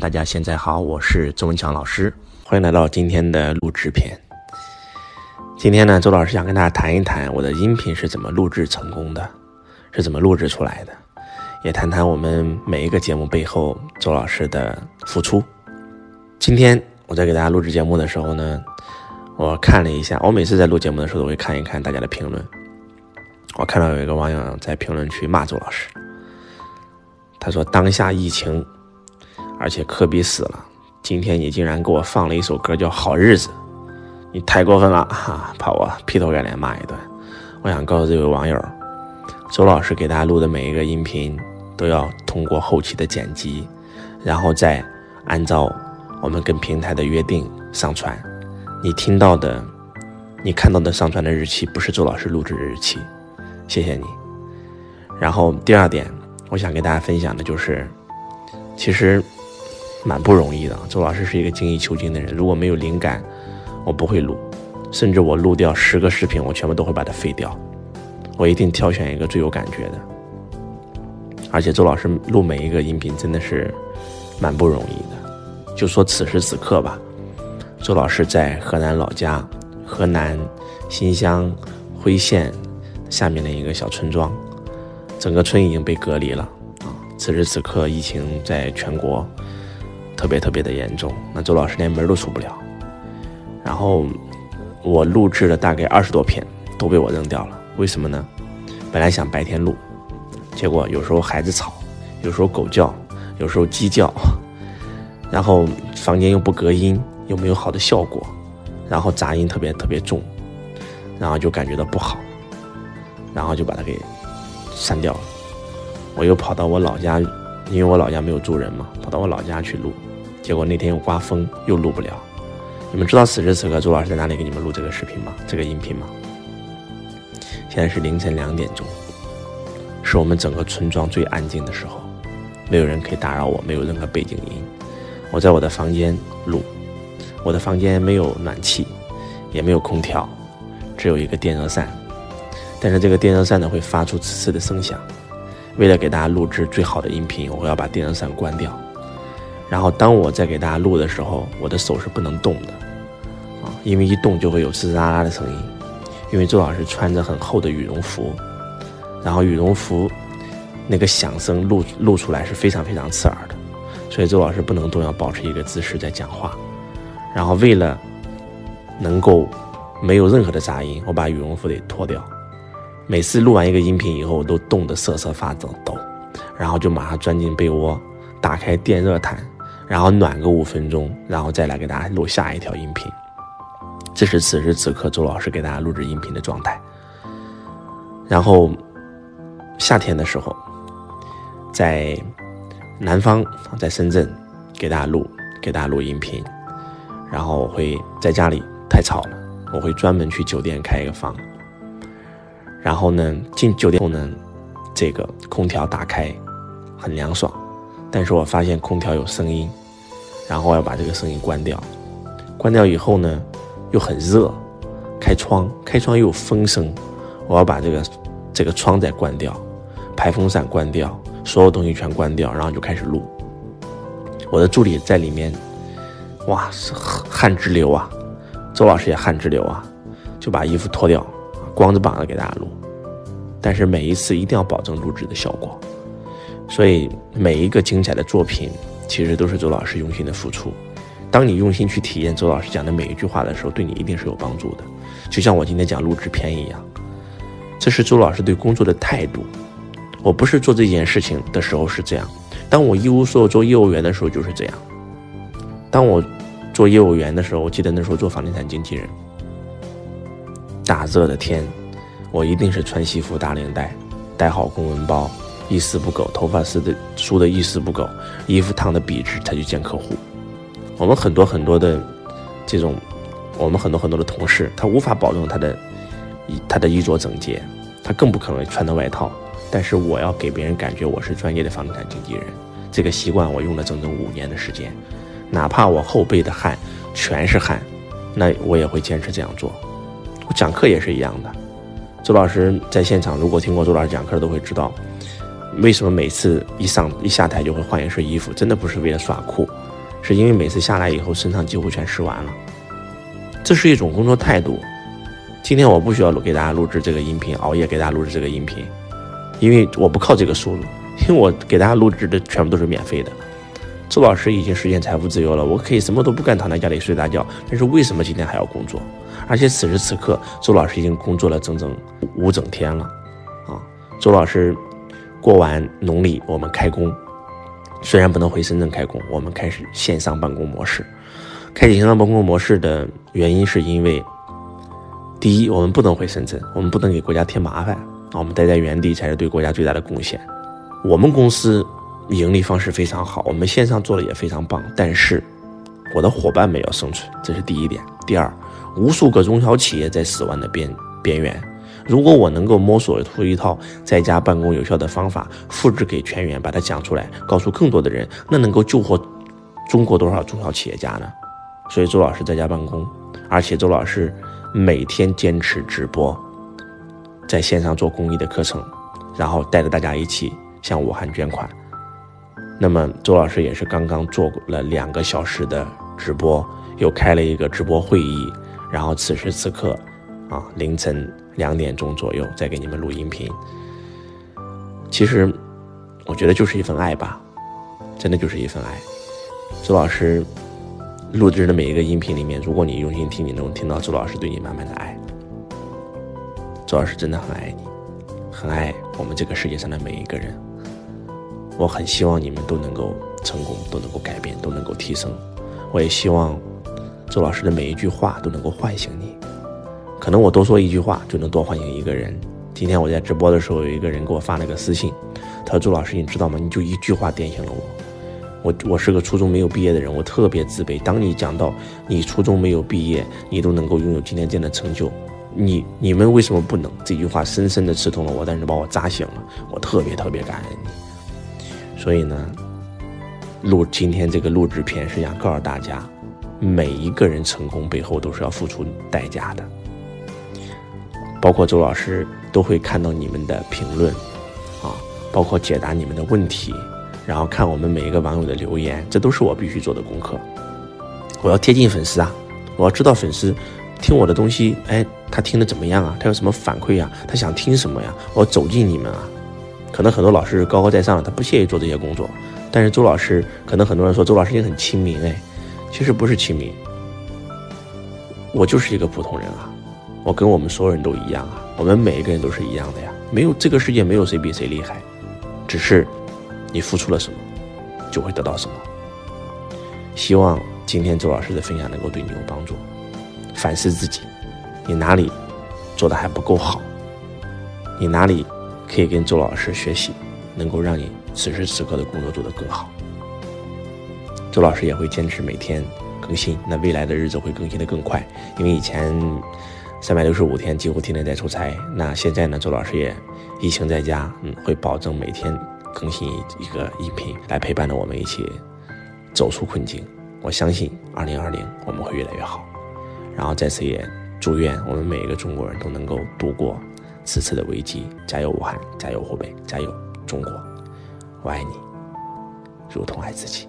大家现在好，我是周文强老师，欢迎来到今天的录制篇。今天呢，周老师想跟大家谈一谈我的音频是怎么录制成功的，是怎么录制出来的，也谈谈我们每一个节目背后周老师的付出。今天我在给大家录制节目的时候呢，我看了一下，我每次在录节目的时候都会看一看大家的评论。我看到有一个网友在评论区骂周老师，他说：“当下疫情。”而且科比死了，今天你竟然给我放了一首歌叫《好日子》，你太过分了哈！怕我劈头盖脸骂一顿。我想告诉这位网友，周老师给大家录的每一个音频都要通过后期的剪辑，然后再按照我们跟平台的约定上传。你听到的、你看到的上传的日期不是周老师录制的日期，谢谢你。然后第二点，我想跟大家分享的就是，其实。蛮不容易的，周老师是一个精益求精的人。如果没有灵感，我不会录，甚至我录掉十个视频，我全部都会把它废掉。我一定挑选一个最有感觉的。而且周老师录每一个音频真的是蛮不容易的。就说此时此刻吧，周老师在河南老家，河南新乡辉县下面的一个小村庄，整个村已经被隔离了啊。此时此刻，疫情在全国。特别特别的严重，那周老师连门都出不了。然后我录制了大概二十多篇，都被我扔掉了。为什么呢？本来想白天录，结果有时候孩子吵，有时候狗叫，有时候鸡叫，然后房间又不隔音，又没有好的效果，然后杂音特别特别重，然后就感觉到不好，然后就把它给删掉了。我又跑到我老家，因为我老家没有住人嘛，跑到我老家去录。结果那天又刮风，又录不了。你们知道此时此刻周老师在哪里给你们录这个视频吗？这个音频吗？现在是凌晨两点钟，是我们整个村庄最安静的时候，没有人可以打扰我，没有任何背景音。我在我的房间录，我的房间没有暖气，也没有空调，只有一个电热扇。但是这个电热扇呢会发出呲呲的声响。为了给大家录制最好的音频，我要把电热扇关掉。然后当我在给大家录的时候，我的手是不能动的，啊，因为一动就会有吱吱啦啦的声音。因为周老师穿着很厚的羽绒服，然后羽绒服那个响声录录出来是非常非常刺耳的，所以周老师不能动，要保持一个姿势在讲话。然后为了能够没有任何的杂音，我把羽绒服得脱掉。每次录完一个音频以后，我都冻得瑟瑟发抖，抖，然后就马上钻进被窝，打开电热毯。然后暖个五分钟，然后再来给大家录下一条音频。这是此时此刻周老师给大家录制音频的状态。然后夏天的时候，在南方，在深圳给大家录，给大家录音频。然后我会在家里太吵了，我会专门去酒店开一个房。然后呢，进酒店后呢，这个空调打开，很凉爽。但是我发现空调有声音，然后要把这个声音关掉。关掉以后呢，又很热，开窗，开窗又有风声，我要把这个这个窗再关掉，排风扇关掉，所有东西全关掉，然后就开始录。我的助理在里面，哇，是汗直流啊！周老师也汗直流啊，就把衣服脱掉，光着膀子给大家录。但是每一次一定要保证录制的效果。所以每一个精彩的作品，其实都是周老师用心的付出。当你用心去体验周老师讲的每一句话的时候，对你一定是有帮助的。就像我今天讲录制片一样，这是周老师对工作的态度。我不是做这件事情的时候是这样，当我一无所有做业务员的时候就是这样。当我做业务员的时候，我记得那时候做房地产经纪人，大热的天，我一定是穿西服打领带，带好公文包。一丝不苟，头发梳的梳的一丝不苟，衣服烫的笔直，才去见客户。我们很多很多的这种，我们很多很多的同事，他无法保证他的衣他的衣着整洁，他更不可能穿的外套。但是我要给别人感觉我是专业的房地产经纪人，这个习惯我用了整整五年的时间，哪怕我后背的汗全是汗，那我也会坚持这样做。我讲课也是一样的，周老师在现场，如果听过周老师讲课，都会知道。为什么每次一上一下台就会换一身衣服？真的不是为了耍酷，是因为每次下来以后身上几乎全湿完了。这是一种工作态度。今天我不需要给大家录制这个音频，熬夜给大家录制这个音频，因为我不靠这个收入，因为我给大家录制的全部都是免费的。周老师已经实现财富自由了，我可以什么都不干，躺在家里睡大觉。但是为什么今天还要工作？而且此时此刻，周老师已经工作了整整五整天了，啊！周老师过完农历，我们开工，虽然不能回深圳开工，我们开始线上办公模式。开启线上办公模式的原因是因为，第一，我们不能回深圳，我们不能给国家添麻烦，啊，我们待在原地才是对国家最大的贡献。我们公司。盈利方式非常好，我们线上做的也非常棒，但是我的伙伴们要生存，这是第一点。第二，无数个中小企业在死亡的边边缘，如果我能够摸索出一套在家办公有效的方法，复制给全员，把它讲出来，告诉更多的人，那能够救活中国多少中小企业家呢？所以周老师在家办公，而且周老师每天坚持直播，在线上做公益的课程，然后带着大家一起向武汉捐款。那么周老师也是刚刚做了两个小时的直播，又开了一个直播会议，然后此时此刻，啊凌晨两点钟左右再给你们录音频。其实，我觉得就是一份爱吧，真的就是一份爱。周老师录制的每一个音频里面，如果你用心听，你能听到周老师对你满满的爱。周老师真的很爱你，很爱我们这个世界上的每一个人。我很希望你们都能够成功，都能够改变，都能够提升。我也希望周老师的每一句话都能够唤醒你。可能我多说一句话就能多唤醒一个人。今天我在直播的时候，有一个人给我发了个私信，他说：“周老师，你知道吗？你就一句话点醒了我。我我是个初中没有毕业的人，我特别自卑。当你讲到你初中没有毕业，你都能够拥有今天这样的成就，你你们为什么不能？这句话深深的刺痛了我，但是把我扎醒了。我特别特别感恩你。”所以呢，录今天这个录制片是想告诉大家，每一个人成功背后都是要付出代价的。包括周老师都会看到你们的评论，啊，包括解答你们的问题，然后看我们每一个网友的留言，这都是我必须做的功课。我要贴近粉丝啊，我要知道粉丝听我的东西，哎，他听的怎么样啊？他有什么反馈啊？他想听什么呀？我要走进你们啊。可能很多老师高高在上，他不屑于做这些工作。但是周老师，可能很多人说周老师你很亲民，哎，其实不是亲民，我就是一个普通人啊，我跟我们所有人都一样啊，我们每一个人都是一样的呀，没有这个世界没有谁比谁厉害，只是你付出了什么，就会得到什么。希望今天周老师的分享能够对你有帮助，反思自己，你哪里做的还不够好，你哪里。可以跟周老师学习，能够让你此时此刻的工作做得更好。周老师也会坚持每天更新，那未来的日子会更新的更快，因为以前三百六十五天几乎天天在出差，那现在呢，周老师也疫情在家，嗯，会保证每天更新一个音频，来陪伴着我们一起走出困境。我相信二零二零我们会越来越好，然后在此也祝愿我们每一个中国人都能够度过。此次的危机，加油武汉，加油湖北，加油中国！我爱你，如同爱自己。